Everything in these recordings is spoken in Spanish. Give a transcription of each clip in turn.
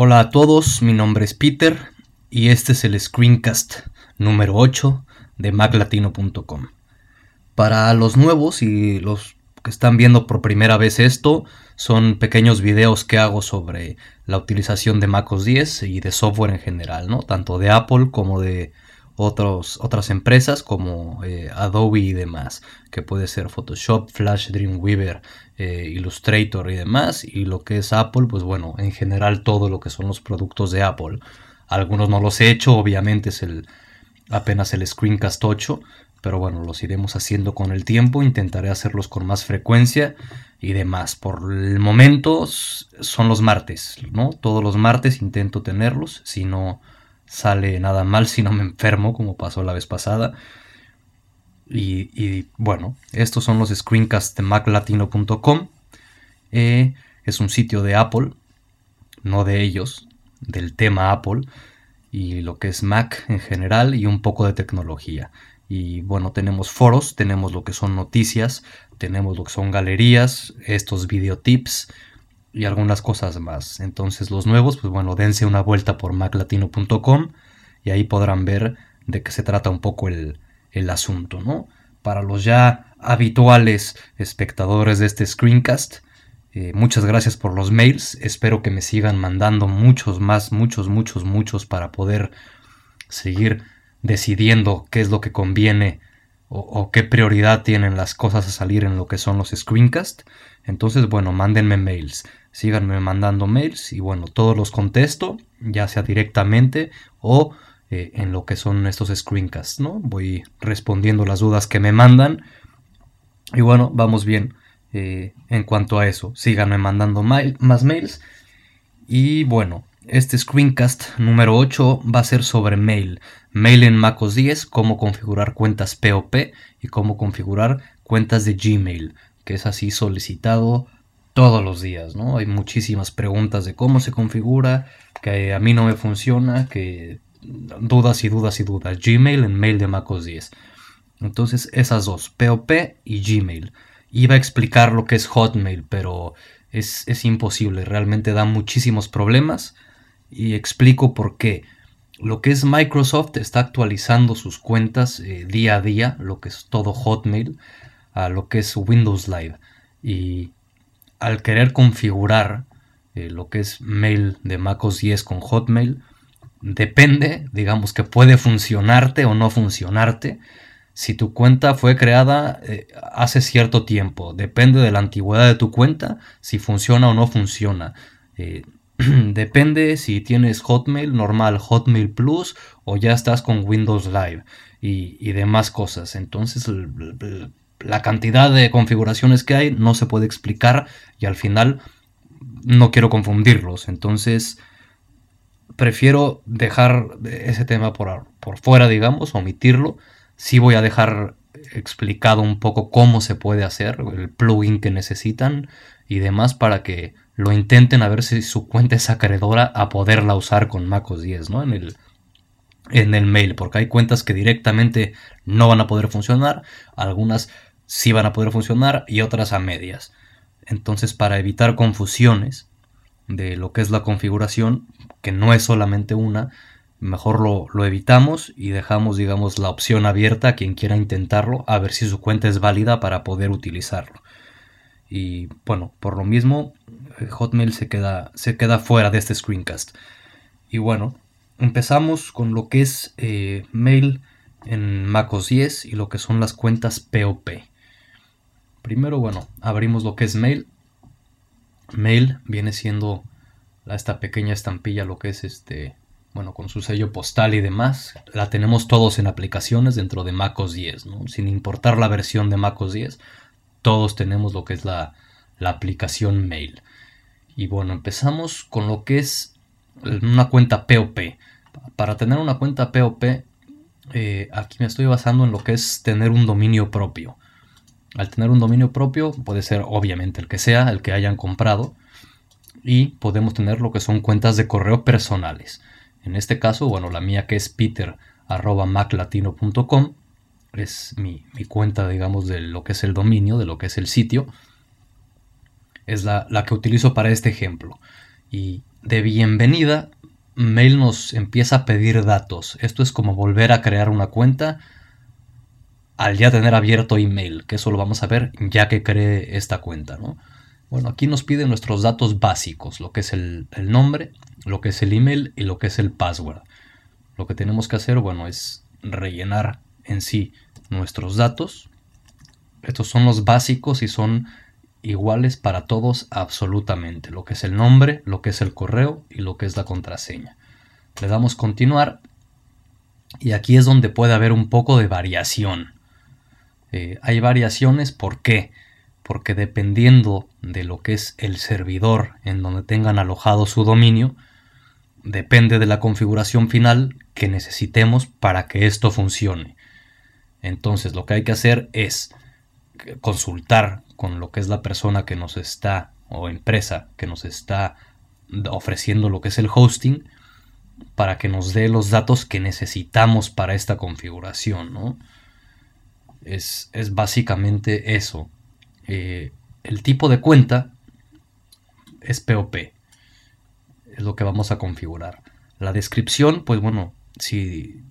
Hola a todos, mi nombre es Peter y este es el screencast número 8 de maclatino.com. Para los nuevos y los que están viendo por primera vez esto, son pequeños videos que hago sobre la utilización de MacOS 10 y de software en general, ¿no? Tanto de Apple como de otras empresas como eh, Adobe y demás, que puede ser Photoshop, Flash, Dreamweaver, eh, Illustrator y demás, y lo que es Apple, pues bueno, en general todo lo que son los productos de Apple. Algunos no los he hecho, obviamente es el apenas el Screencast 8, pero bueno, los iremos haciendo con el tiempo, intentaré hacerlos con más frecuencia y demás. Por el momento son los martes, ¿no? Todos los martes intento tenerlos, si no sale nada mal si no me enfermo, como pasó la vez pasada. Y, bueno, estos son los screencasts de maclatino.com. Eh, es un sitio de Apple, no de ellos, del tema Apple y lo que es Mac en general y un poco de tecnología. Y bueno, tenemos foros, tenemos lo que son noticias, tenemos lo que son galerías, estos videotips, y algunas cosas más. Entonces los nuevos, pues bueno, dense una vuelta por maclatino.com y ahí podrán ver de qué se trata un poco el, asunto, ¿no? Para los ya habituales espectadores de este screencast, eh, muchas gracias por los mails. Espero que me sigan mandando muchos más, muchos, muchos, muchos para poder seguir decidiendo qué es lo que conviene o, o, qué prioridad tienen las cosas a salir en lo que son los screencasts. Entonces, bueno, mándenme mails síganme mandando mails y bueno, todos los contesto, ya sea directamente o eh, en lo que son estos screencasts, ¿no? Voy respondiendo las dudas que me mandan y bueno, vamos bien eh, en cuanto a eso. Síganme mandando más mails y bueno, este screencast número 8 va a ser sobre mail. Mail en MacOS 10, cómo configurar cuentas POP y cómo configurar cuentas de Gmail, que es así solicitado todos los días, ¿no? Hay muchísimas preguntas de cómo se configura, que a mí no me funciona, que dudas y dudas y dudas. Gmail en mail de MacOS 10. Entonces esas dos, POP y Gmail. Iba a explicar lo que es Hotmail, pero es, imposible, realmente da muchísimos problemas y explico por qué. Lo que es Microsoft está actualizando sus cuentas eh, día a día, lo que es todo Hotmail, a lo que es Windows Live. Y al querer configurar eh, lo que es mail de MacOS 10 con Hotmail, depende, digamos que puede funcionarte o no funcionarte si tu cuenta fue creada eh, hace cierto tiempo. Depende de la antigüedad de tu cuenta, si funciona o no funciona. Eh, depende si tienes Hotmail normal, Hotmail Plus o ya estás con Windows Live y, y demás cosas. Entonces la cantidad de configuraciones que hay no se puede explicar y al final no quiero confundirlos. Entonces prefiero dejar ese tema por, por fuera, digamos, omitirlo. Sí voy a dejar explicado un poco cómo se puede hacer, el plugin que necesitan y demás para que lo intenten a ver si su cuenta es acreedora a poderla usar con MacOS 10, ¿no? En el, en el mail, porque hay cuentas que directamente no van a poder funcionar, algunas sí van a poder funcionar y otras a medias. Entonces, para evitar confusiones de lo que es la configuración, que no es solamente una, mejor lo, evitamos y dejamos, digamos, la opción abierta a quien quiera intentarlo, a ver si su cuenta es válida para poder utilizarlo. Y bueno, por lo mismo, eh, Hotmail se queda, se queda fuera de este screencast. Y bueno, empezamos con lo que es eh, mail en MacOS 10 y lo que son las cuentas POP. Primero, bueno, abrimos lo que es Mail. Mail viene siendo esta pequeña estampilla, lo que es este, bueno, con su sello postal y demás. La tenemos todos en aplicaciones dentro de MacOS 10, ¿no? Sin importar la versión de MacOS 10, todos tenemos lo que es la, aplicación Mail. Y bueno, empezamos con lo que es una cuenta POP. Para tener una cuenta POP, eh, aquí me estoy basando en lo que es tener un dominio propio. Al tener un dominio propio, puede ser obviamente el que sea, el que hayan comprado, y podemos tener lo que son cuentas de correo personales. En este caso, bueno, la mía que es peter.maclatino.com es mi, cuenta, digamos, de lo que es el dominio, de lo que es el sitio. Es la, que utilizo para este ejemplo. Y de bienvenida, Mail nos empieza a pedir datos. Esto es como volver a crear una cuenta al ya tener abierto email, que eso lo vamos a ver ya que cree esta cuenta, ¿no? Bueno, aquí nos pide nuestros datos básicos, lo que es el, el, nombre, lo que es el email y lo que es el password. Lo que tenemos que hacer, bueno, es rellenar en sí nuestros datos. Estos son los básicos y son iguales para todos absolutamente, lo que es el nombre, lo que es el correo y lo que es la contraseña. Le damos continuar y aquí es donde puede haber un poco de variación. Eh, hay variaciones, ¿por qué? Porque dependiendo de lo que es el servidor en donde tengan alojado su dominio, depende de la configuración final que necesitemos para que esto funcione. Entonces lo que hay que hacer es consultar con lo que es la persona que nos está o empresa que nos está ofreciendo lo que es el hosting para que nos dé los datos que necesitamos para esta configuración. ¿no? Es, básicamente eso. Eh, el tipo de cuenta es POP. Es lo que vamos a configurar. La descripción, pues bueno, si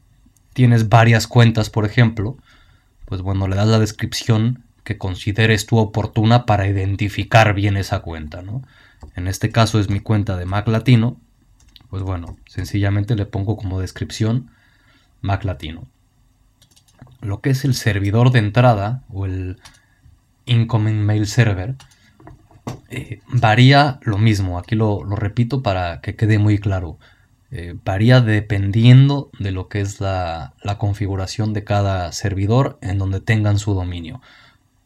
tienes varias cuentas, por ejemplo, pues bueno, le das la descripción que consideres tú oportuna para identificar bien esa cuenta, ¿no? En este caso es mi cuenta de Mac Latino, pues bueno, sencillamente le pongo como descripción Mac Latino lo que es el servidor de entrada o el incoming mail server eh, varía lo mismo. Aquí lo, repito para que quede muy claro. Eh, varía dependiendo de lo que es la, configuración de cada servidor en donde tengan su dominio.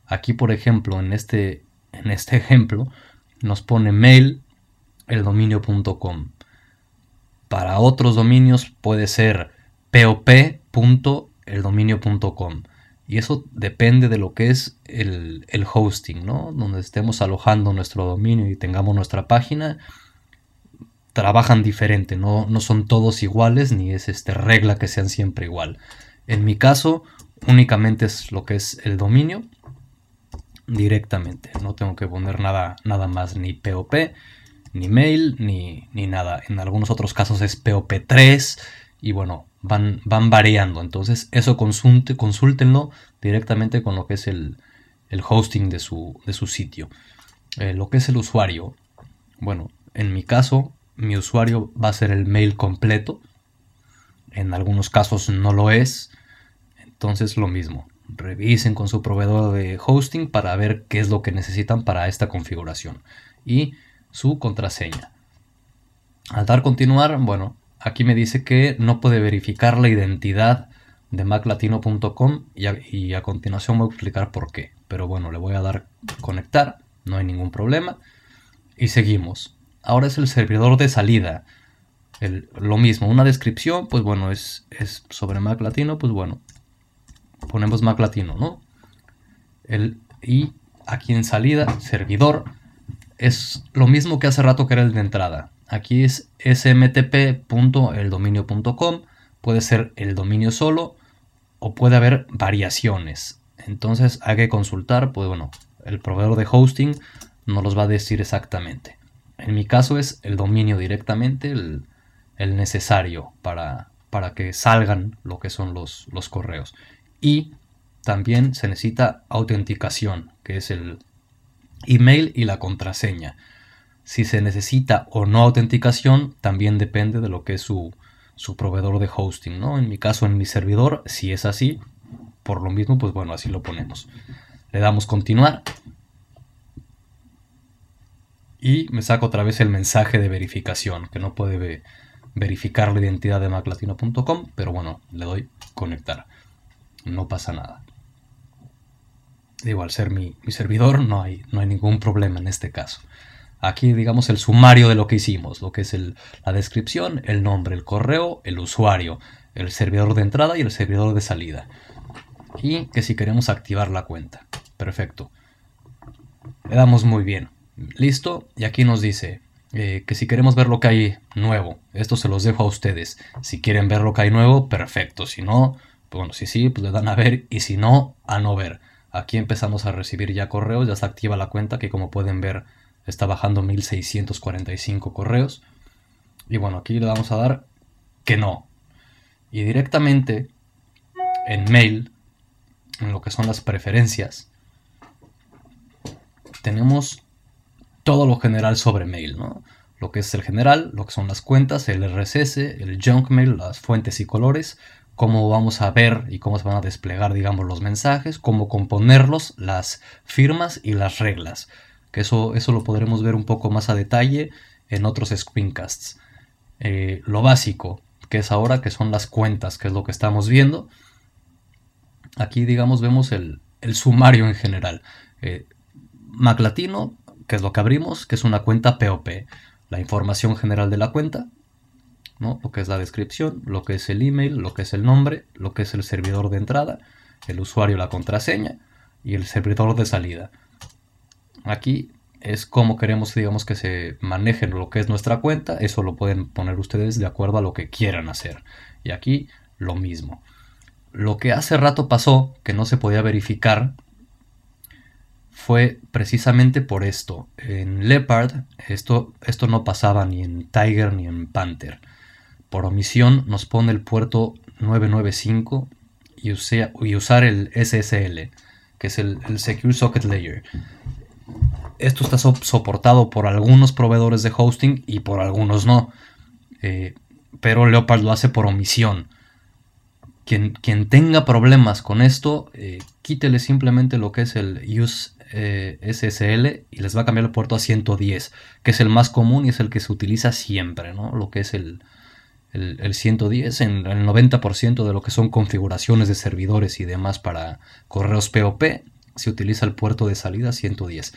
Aquí, por ejemplo, en este, en este ejemplo, nos pone mail el. Para otros dominios puede ser pop el dominio.com. Y eso depende de lo que es el, hosting, ¿no? Donde estemos alojando nuestro dominio y tengamos nuestra página. Trabajan diferente, no, no son todos iguales, ni es este, regla que sean siempre igual. En mi caso, únicamente es lo que es el dominio directamente. No tengo que poner nada, nada más, ni POP, ni mail, ni, ni nada. En algunos otros casos es POP3 y bueno, van, van variando. Entonces, eso consulte, consúltenlo directamente con lo que es el, hosting de su, de su sitio. Eh, lo que es el usuario, bueno, en mi caso, mi usuario va a ser el mail completo. En algunos casos no lo es. Entonces, lo mismo. Revisen con su proveedor de hosting para ver qué es lo que necesitan para esta configuración. Y su contraseña. Al dar continuar, bueno, aquí me dice que no puede verificar la identidad de maclatino.com y, a, continuación voy a explicar por qué. Pero bueno, le voy a dar conectar, no hay ningún problema. Y seguimos. Ahora es el servidor de salida. lo mismo, una descripción, pues bueno, es, es sobre Mac Latino, pues bueno, ponemos Mac Latino, ¿no? El, y aquí en salida, servidor, es lo mismo que hace rato que era el de entrada. Aquí es smtp.eldominio.com. Puede ser el dominio solo o puede haber variaciones. Entonces hay que consultar, pues bueno, el proveedor de hosting nos los va a decir exactamente. En mi caso es el dominio directamente, el, necesario para, para, que salgan lo que son los, los correos. Y también se necesita autenticación, que es el email y la contraseña. Si se necesita o no autenticación, también depende de lo que es su, proveedor de hosting, ¿no? En mi caso, en mi servidor, si es así, por lo mismo, pues bueno, así lo ponemos. Le damos continuar. Y me saco otra vez el mensaje de verificación, que no puede verificar la identidad de maclatino.com, pero bueno, le doy conectar. No pasa nada. Digo, al ser mi, servidor no hay, no hay ningún problema en este caso. Aquí, digamos, el sumario de lo que hicimos, lo que es la descripción, el nombre, el correo, el usuario, el servidor de entrada y el servidor de salida. Y que si queremos activar la cuenta. Perfecto. Le damos muy bien. Listo. Y aquí nos dice eh, que si queremos ver lo que hay nuevo, esto se los dejo a ustedes. Si quieren ver lo que hay nuevo, perfecto. Si no, pues bueno, si sí, pues le dan a ver. Y si no, a no ver. Aquí empezamos a recibir ya correos, ya se activa la cuenta que como pueden ver está bajando 1645 correos. Y bueno, aquí le vamos a dar que no. Y directamente en mail, en lo que son las preferencias, tenemos todo lo general sobre mail, ¿no? Lo que es el general, lo que son las cuentas, el RSS, el junk mail, las fuentes y colores, cómo vamos a ver y cómo se van a desplegar, digamos, los mensajes, cómo componerlos, las firmas y las reglas. Que eso, eso lo podremos ver un poco más a detalle en otros screencasts. Eh, lo básico, que es ahora, que son las cuentas, que es lo que estamos viendo. Aquí, digamos, vemos el, sumario en general. Eh, Mac Latino, que es lo que abrimos, que es una cuenta POP. La información general de la cuenta, ¿no? lo que es la descripción, lo que es el email, lo que es el nombre, lo que es el servidor de entrada, el usuario, la contraseña y el servidor de salida. Aquí es como queremos, digamos, que se maneje lo que es nuestra cuenta. Eso lo pueden poner ustedes de acuerdo a lo que quieran hacer. Y aquí lo mismo. Lo que hace rato pasó, que no se podía verificar, fue precisamente por esto. En Leopard esto, esto no pasaba ni en Tiger ni en Panther. Por omisión nos pone el puerto 995 y, y usar el SSL, que es el Secure Socket Layer esto está soportado por algunos proveedores de hosting y por algunos no. Eh, pero Leopard lo hace por omisión. Quien, quien tenga problemas con esto, eh, quítele simplemente lo que es el use eh, SSL y les va a cambiar el puerto a 110, que es el más común y es el que se utiliza siempre, ¿no? Lo que es el, el, el 110 en el 90% de lo que son configuraciones de servidores y demás para correos POP, se utiliza el puerto de salida 110.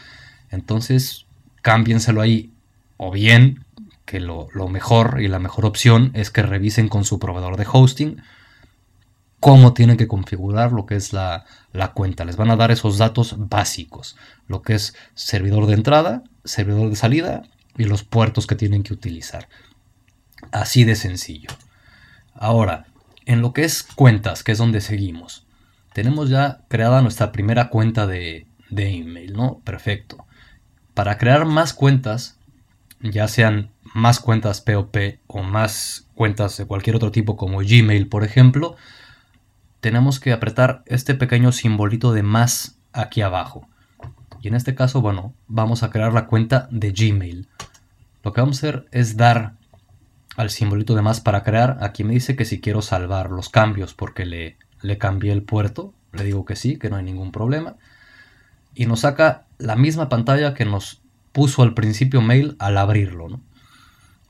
Entonces, cámbienselo ahí. O bien, que lo, mejor y la mejor opción es que revisen con su proveedor de hosting cómo tienen que configurar lo que es la, cuenta. Les van a dar esos datos básicos, lo que es servidor de entrada, servidor de salida y los puertos que tienen que utilizar. Así de sencillo. Ahora, en lo que es cuentas, que es donde seguimos, tenemos ya creada nuestra primera cuenta de, de email, ¿no? Perfecto. Para crear más cuentas, ya sean más cuentas POP o más cuentas de cualquier otro tipo como Gmail, por ejemplo, tenemos que apretar este pequeño simbolito de más aquí abajo. Y en este caso, bueno, vamos a crear la cuenta de Gmail. Lo que vamos a hacer es dar al simbolito de más para crear. Aquí me dice que si quiero salvar los cambios porque le, le cambié el puerto. Le digo que sí, que no hay ningún problema y nos saca la misma pantalla que nos puso al principio mail al abrirlo.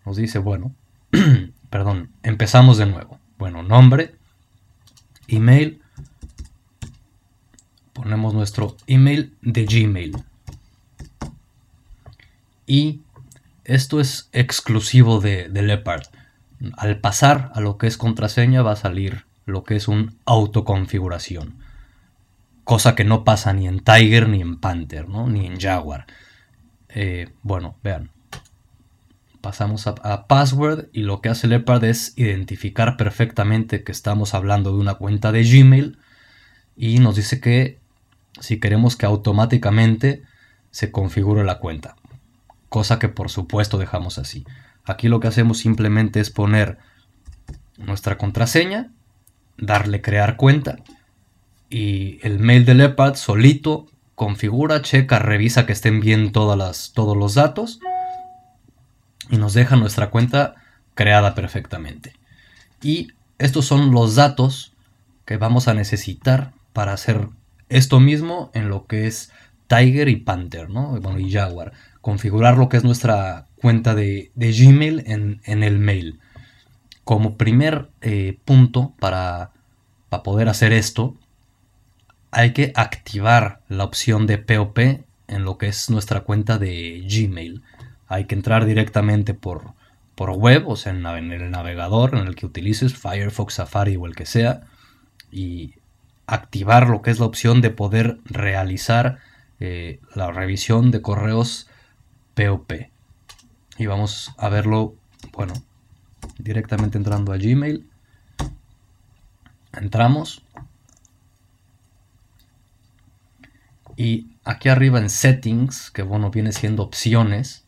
Nos dice, bueno, perdón, empezamos de nuevo. Bueno, nombre, email, ponemos nuestro email de Gmail. Y esto es exclusivo de, de Leopard. Al pasar a lo que es contraseña va a salir lo que es un autoconfiguración cosa que no pasa ni en Tiger ni en Panther, ¿no? ni en Jaguar. Eh, bueno, vean. Pasamos a, password y lo que hace Leopard es identificar perfectamente que estamos hablando de una cuenta de Gmail y nos dice que si queremos que automáticamente se configure la cuenta. Cosa que por supuesto dejamos así. Aquí lo que hacemos simplemente es poner nuestra contraseña, darle crear cuenta y el mail de Leopard solito configura, checa, revisa que estén bien todas las, todos los datos y nos deja nuestra cuenta creada perfectamente. Y estos son los datos que vamos a necesitar para hacer esto mismo en lo que es Tiger y Panther, ¿no? Bueno, y Jaguar. Configurar lo que es nuestra cuenta de, Gmail en, el mail. Como primer eh, punto para, para poder hacer esto, hay que activar la opción de POP en lo que es nuestra cuenta de Gmail. Hay que entrar directamente por, por web, o sea, en, el navegador en el que utilices, Firefox, Safari o el que sea, y activar lo que es la opción de poder realizar eh, la revisión de correos POP. Y vamos a verlo, bueno, directamente entrando a Gmail. Entramos Y aquí arriba en settings, que bueno, viene siendo opciones,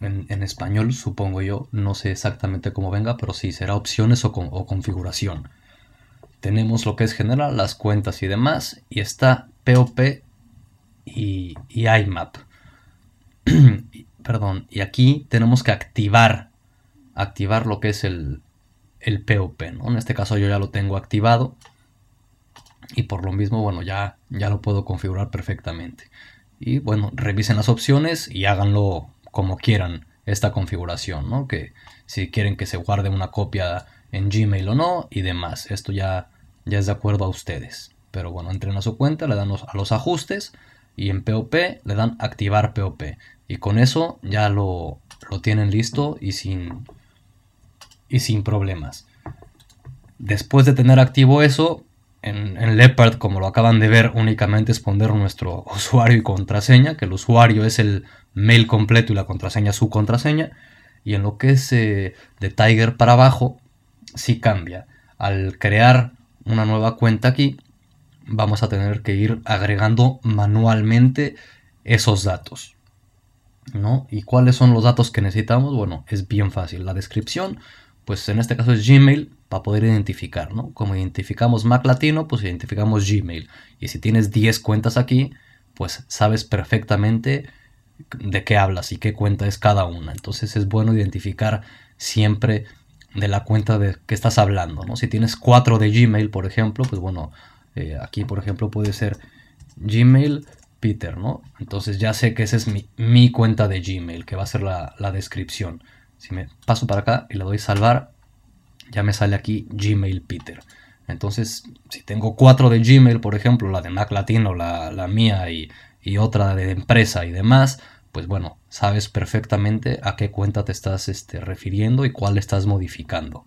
en, español, supongo yo. No sé exactamente cómo venga, pero sí, será opciones o, configuración. Tenemos lo que es general, las cuentas y demás. Y está POP y, IMAP. Perdón, y aquí tenemos que activar, activar lo que es el, el POP. ¿no? En este caso yo ya lo tengo activado y por lo mismo, bueno, ya, ya lo puedo configurar perfectamente. Y bueno, revisen las opciones y háganlo como quieran esta configuración, ¿no? Que si quieren que se guarde una copia en Gmail o no y demás. Esto ya, ya es de acuerdo a ustedes. Pero bueno, entren a su cuenta, le dan a los ajustes y en POP le dan activar POP. Y con eso ya lo, lo tienen listo y sin, y sin problemas. Después de tener activo eso, en, Leopard, como lo acaban de ver, únicamente es poner nuestro usuario y contraseña, que el usuario es el mail completo y la contraseña su contraseña. Y en lo que es eh, de Tiger para abajo, sí cambia. Al crear una nueva cuenta aquí, vamos a tener que ir agregando manualmente esos datos. ¿no? ¿Y cuáles son los datos que necesitamos? Bueno, es bien fácil. La descripción, pues en este caso es Gmail, para poder identificar, ¿no? Como identificamos Mac Latino, pues identificamos Gmail. Y si tienes 10 cuentas aquí, pues sabes perfectamente de qué hablas y qué cuenta es cada una. Entonces es bueno identificar siempre de la cuenta de que estás hablando, ¿no? Si tienes 4 de Gmail, por ejemplo, pues bueno, eh, aquí por ejemplo puede ser Gmail Peter, ¿no? Entonces ya sé que esa es mi, cuenta de Gmail, que va a ser la, la descripción. Si me paso para acá y le doy salvar, ya me sale aquí Gmail Peter. Entonces, si tengo cuatro de Gmail, por ejemplo, la de Mac Latino, la, mía y, otra de empresa y demás, pues bueno, sabes perfectamente a qué cuenta te estás este, refiriendo y cuál estás modificando.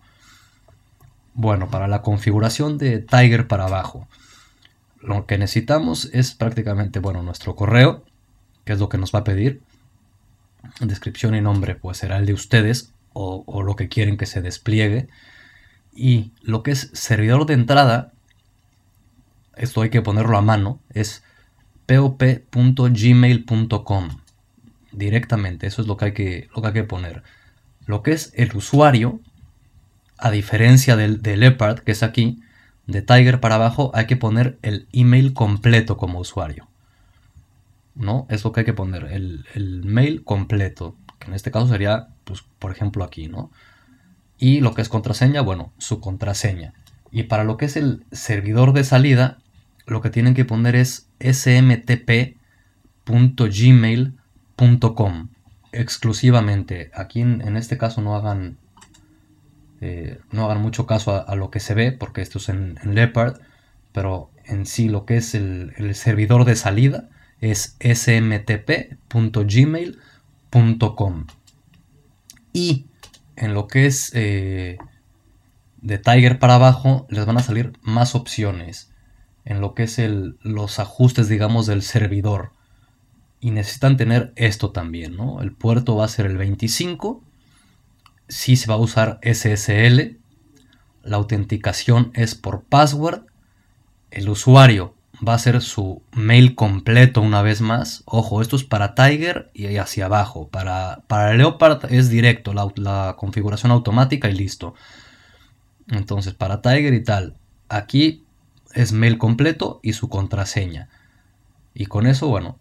Bueno, para la configuración de Tiger para abajo, lo que necesitamos es prácticamente, bueno, nuestro correo, que es lo que nos va a pedir. Descripción y nombre, pues será el de ustedes o, lo que quieren que se despliegue. Y lo que es servidor de entrada, esto hay que ponerlo a mano, es pop.gmail.com directamente, eso es lo que, hay que, lo que hay que poner. Lo que es el usuario, a diferencia del, de Leopard, que es aquí, de Tiger para abajo, hay que poner el email completo como usuario. ¿No? Es lo que hay que poner, el, el mail completo, que en este caso sería, pues, por ejemplo, aquí, ¿no? Y lo que es contraseña, bueno, su contraseña. Y para lo que es el servidor de salida, lo que tienen que poner es smtp.gmail.com exclusivamente. Aquí en, este caso no hagan, eh, no hagan mucho caso a, lo que se ve, porque esto es en, Leopard, pero en sí lo que es el, el servidor de salida es smtp.gmail.com. Y en lo que es eh, de Tiger para abajo, les van a salir más opciones. En lo que es el, los ajustes, digamos, del servidor. Y necesitan tener esto también, ¿no? El puerto va a ser el 25. Si se va a usar SSL. La autenticación es por password. El usuario va a ser su mail completo una vez más. Ojo, esto es para Tiger y hacia abajo. Para, para Leopard es directo, la, configuración automática y listo. Entonces, para Tiger y tal, aquí es mail completo y su contraseña. Y con eso, bueno,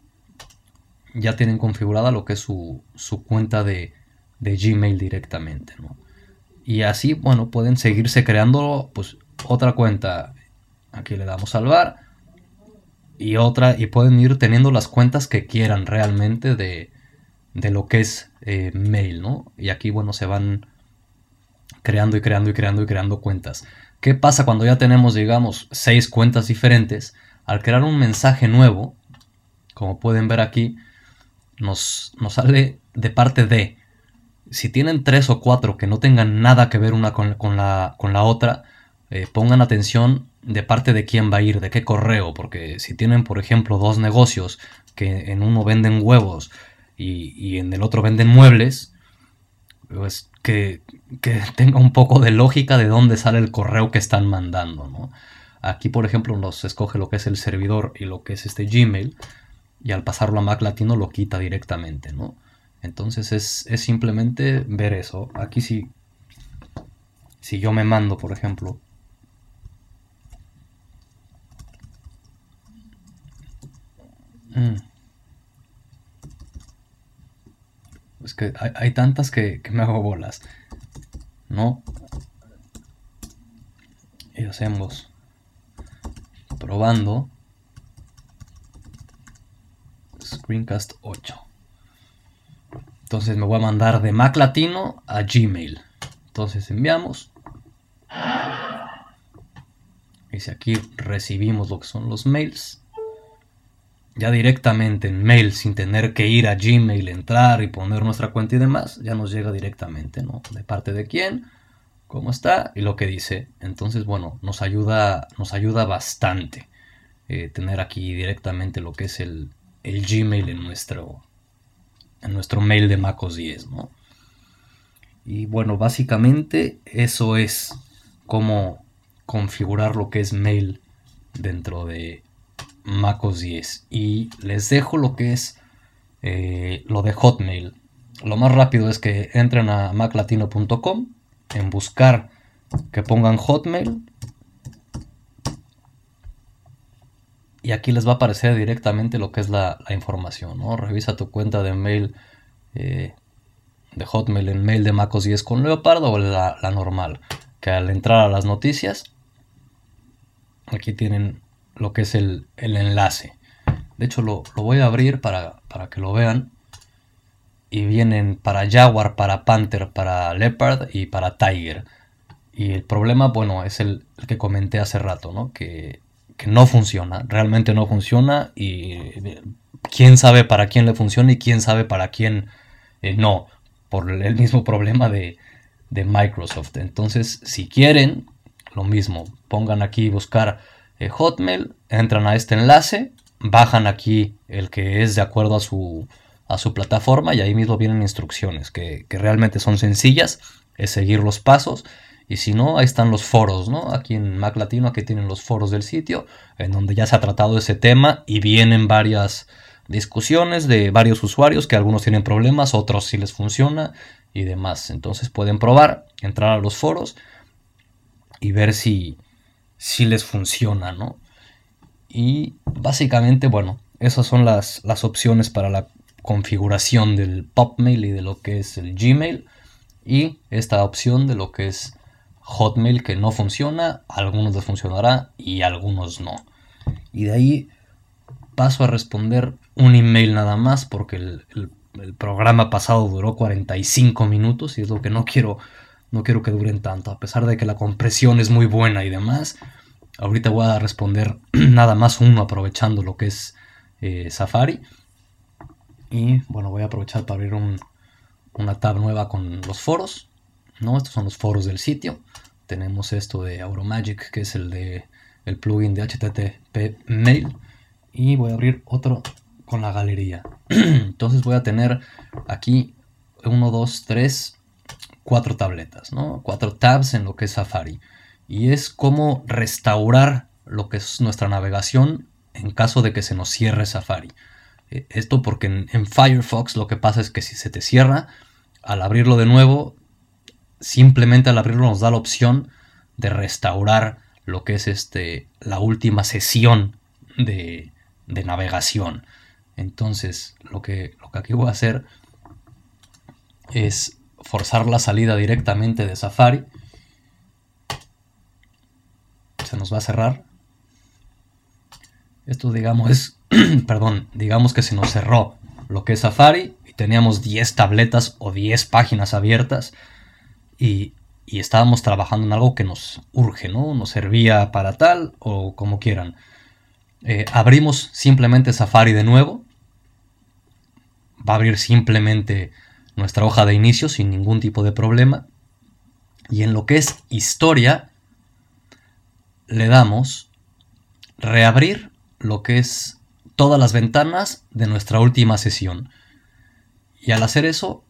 ya tienen configurada lo que es su, cuenta de, de, Gmail directamente. Y así, bueno, pueden seguirse creando pues, otra cuenta. Aquí le damos salvar y otra, y pueden ir teniendo las cuentas que quieran realmente de, de lo que es eh, mail, ¿no? Y aquí, bueno, se van creando y creando y creando y creando cuentas. ¿Qué pasa cuando ya tenemos, digamos, seis cuentas diferentes? Al crear un mensaje nuevo, como pueden ver aquí, nos, sale de parte de. Si tienen tres o cuatro que no tengan nada que ver una con, la, con la otra, eh, pongan atención de parte de quién va a ir, de qué correo, porque si tienen, por ejemplo, dos negocios que en uno venden huevos y, en el otro venden muebles, pues que, tenga un poco de lógica de dónde sale el correo que están mandando, ¿no? Aquí, por ejemplo, nos escoge lo que es el servidor y lo que es este Gmail, y al pasarlo a Mac Latino lo quita directamente, ¿no? Entonces es, es simplemente ver eso. Aquí sí, si yo me mando, por ejemplo, mm. Es que hay, tantas que, me hago bolas. ¿No? Y hacemos probando Screencast 8. Entonces me voy a mandar de Mac Latino a Gmail. Entonces enviamos. Y si aquí recibimos lo que son los mails. Ya directamente en mail, sin tener que ir a Gmail, entrar y poner nuestra cuenta y demás, ya nos llega directamente, ¿no? De parte de quién, cómo está y lo que dice. Entonces, bueno, nos ayuda, nos ayuda bastante eh, tener aquí directamente lo que es el, el Gmail en nuestro, en nuestro mail de MacOS 10, ¿no? Y bueno, básicamente eso es cómo configurar lo que es mail dentro de MacOS 10. Y les dejo lo que es eh, lo de Hotmail. Lo más rápido es que entren a maclatino.com, en buscar que pongan Hotmail. Y aquí les va a aparecer directamente lo que es la, información. ¿no? Revisa tu cuenta de mail eh, de Hotmail en mail de MacOS 10 con Leopardo o la, normal. Que al entrar a las noticias, aquí tienen lo que es el, enlace. De hecho, lo, voy a abrir para, para, que lo vean. Y vienen para Jaguar, para Panther, para Leopard y para Tiger. Y el problema, bueno, es el, que comenté hace rato, ¿no? Que, no funciona, realmente no funciona. Y eh, quién sabe para quién le funciona y quién sabe para quién eh, no por el mismo problema de, Microsoft. Entonces, si quieren, lo mismo, pongan aquí buscar eh, Hotmail, entran a este enlace, bajan aquí el que es de acuerdo a su, a su plataforma y ahí mismo vienen instrucciones que, realmente son sencillas, es seguir los pasos. Y si no, ahí están los foros, ¿no? Aquí en Mac Latino, aquí tienen los foros del sitio, en donde ya se ha tratado ese tema y vienen varias discusiones de varios usuarios que algunos tienen problemas, otros sí les funciona y demás. Entonces pueden probar, entrar a los foros y ver si, si les funciona, ¿no? Y básicamente, bueno, esas son las, las opciones para la configuración del Popmail y de lo que es el Gmail. Y esta opción de lo que es Hotmail que no funciona, algunos les funcionará y algunos no. Y de ahí paso a responder un email nada más porque el, el programa pasado duró 45 minutos y es lo que no quiero, no quiero que duren tanto, a pesar de que la compresión es muy buena y demás. Ahorita voy a responder nada más uno aprovechando lo que es eh, Safari. Y bueno, voy a aprovechar para abrir una tab nueva con los foros. ¿no? Estos son los foros del sitio. Tenemos esto de Auromagic, que es el de el plugin de HTTP Mail. Y voy a abrir otro con la galería. Entonces voy a tener aquí 1, 2, 3, 4 tabletas, ¿no? 4 tabs en lo que es Safari. Y es como restaurar lo que es nuestra navegación en caso de que se nos cierre Safari. Eh, esto porque en, Firefox lo que pasa es que si se te cierra, al abrirlo de nuevo, simplemente al abrirlo nos da la opción de restaurar lo que es este, la última sesión de, de navegación. Entonces, lo que, lo que aquí voy a hacer es forzar la salida directamente de Safari. Se nos va a cerrar. Esto, digamos, es, perdón, digamos que se nos cerró lo que es Safari y teníamos 10 tabletas o 10 páginas abiertas y, estábamos trabajando en algo que nos urge, ¿no? Nos servía para tal o como quieran. Eh, abrimos simplemente Safari de nuevo va a abrir simplemente nuestra hoja de inicio sin ningún tipo de problema. Y en lo que es historia, le damos reabrir lo que es todas las ventanas de nuestra última sesión. Y al hacer eso,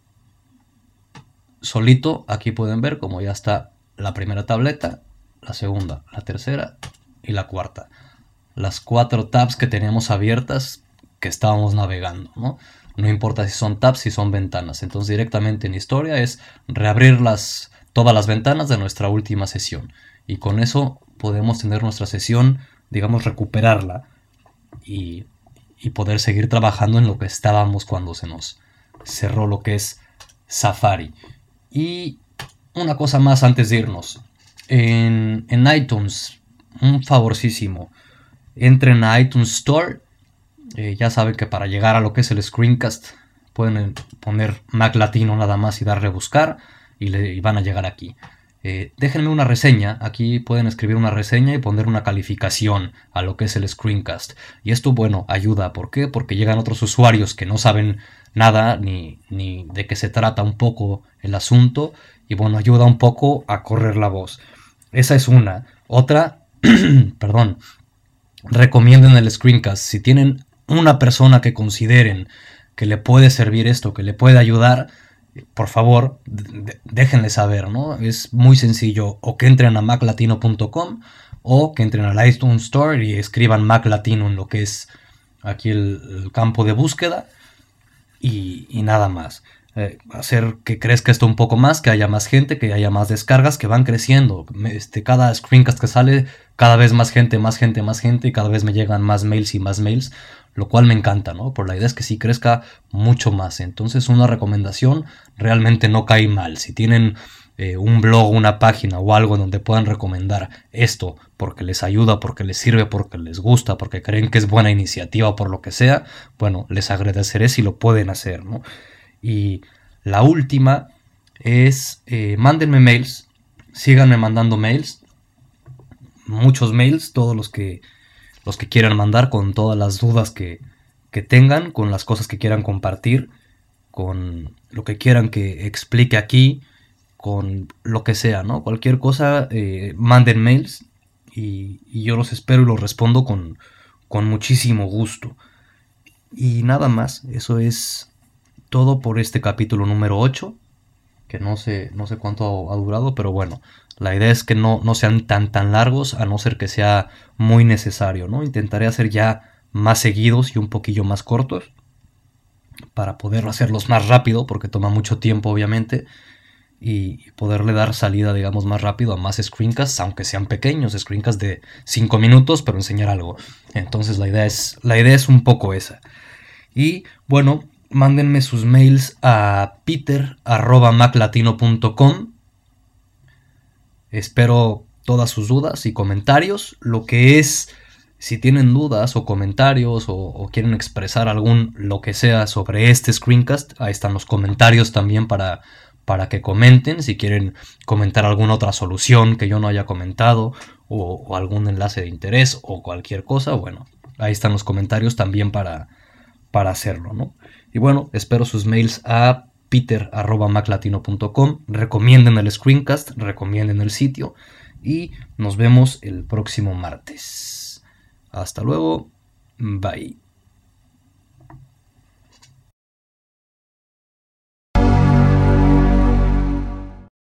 solito, aquí pueden ver como ya está la primera tableta, la segunda, la tercera y la cuarta. Las cuatro tabs que teníamos abiertas que estábamos navegando, ¿no? No importa si son tabs, si son ventanas. Entonces directamente en historia es reabrir las, todas las ventanas de nuestra última sesión. Y con eso podemos tener nuestra sesión, digamos, recuperarla y, y poder seguir trabajando en lo que estábamos cuando se nos cerró lo que es Safari. Y una cosa más antes de irnos. En, en iTunes, un favorcísimo. Entren a iTunes Store. Eh, ya saben que para llegar a lo que es el screencast pueden poner Mac Latino nada más y darle buscar y, le, van a llegar aquí. Eh, déjenme una reseña, aquí pueden escribir una reseña y poner una calificación a lo que es el screencast. Y esto, bueno, ayuda. ¿Por qué? Porque llegan otros usuarios que no saben nada ni, ni de qué se trata un poco el asunto y bueno, ayuda un poco a correr la voz. Esa es una. Otra, perdón, recomienden el screencast. Si tienen una persona que consideren que le puede servir esto, que le puede ayudar, por favor, déjenle saber, ¿no? Es muy sencillo. O que entren a maclatino.com o que entren al iTunes Store y escriban Mac Latino en lo que es aquí el, campo de búsqueda y nada más. Eh, hacer que crezca esto un poco más, que haya más gente, que haya más descargas, que van creciendo. Este, cada screencast que sale, cada vez más gente, más gente, más gente, y cada vez me llegan más mails y más mails, lo cual me encanta, ¿no? Por la idea es que sí crezca mucho más. Entonces una recomendación realmente no cae mal. Si tienen eh, un blog, una página o algo donde puedan recomendar esto porque les ayuda, porque les sirve, porque les gusta, porque creen que es buena iniciativa por lo que sea, bueno, les agradeceré si lo pueden hacer, ¿no? Y la última es, eh, mándenme mails, síganme mandando mails, muchos mails, todos los que, los que quieran mandar, con todas las dudas que, que tengan, con las cosas que quieran compartir, con lo que quieran que explique aquí, con lo que sea, ¿no? Cualquier cosa, eh, manden mails y, yo los espero y los respondo con, con muchísimo gusto. Y nada más, eso es todo por este capítulo número 8, que no sé, no sé cuánto ha durado, pero bueno, la idea es que no, no sean tan tan largos, a no ser que sea muy necesario, ¿no? Intentaré hacer ya más seguidos y un poquillo más cortos para poder hacerlos más rápido, porque toma mucho tiempo obviamente, y poderle dar salida, digamos, más rápido a más screencasts, aunque sean pequeños, screencasts de 5 minutos, pero enseñar algo. Entonces la idea es, la idea es un poco esa. Y bueno, mándenme sus mails a peter.maclatino.com. Espero todas sus dudas y comentarios. Lo que es, si tienen dudas o comentarios o, quieren expresar algún lo que sea sobre este screencast, ahí están los comentarios también para, para que comenten. Si quieren comentar alguna otra solución que yo no haya comentado o, o algún enlace de interés o cualquier cosa, bueno, ahí están los comentarios también para, para hacerlo, ¿no? Y bueno, espero sus mails a peter.maclatino.com. Recomienden el screencast, recomienden el sitio y nos vemos el próximo martes. Hasta luego. Bye.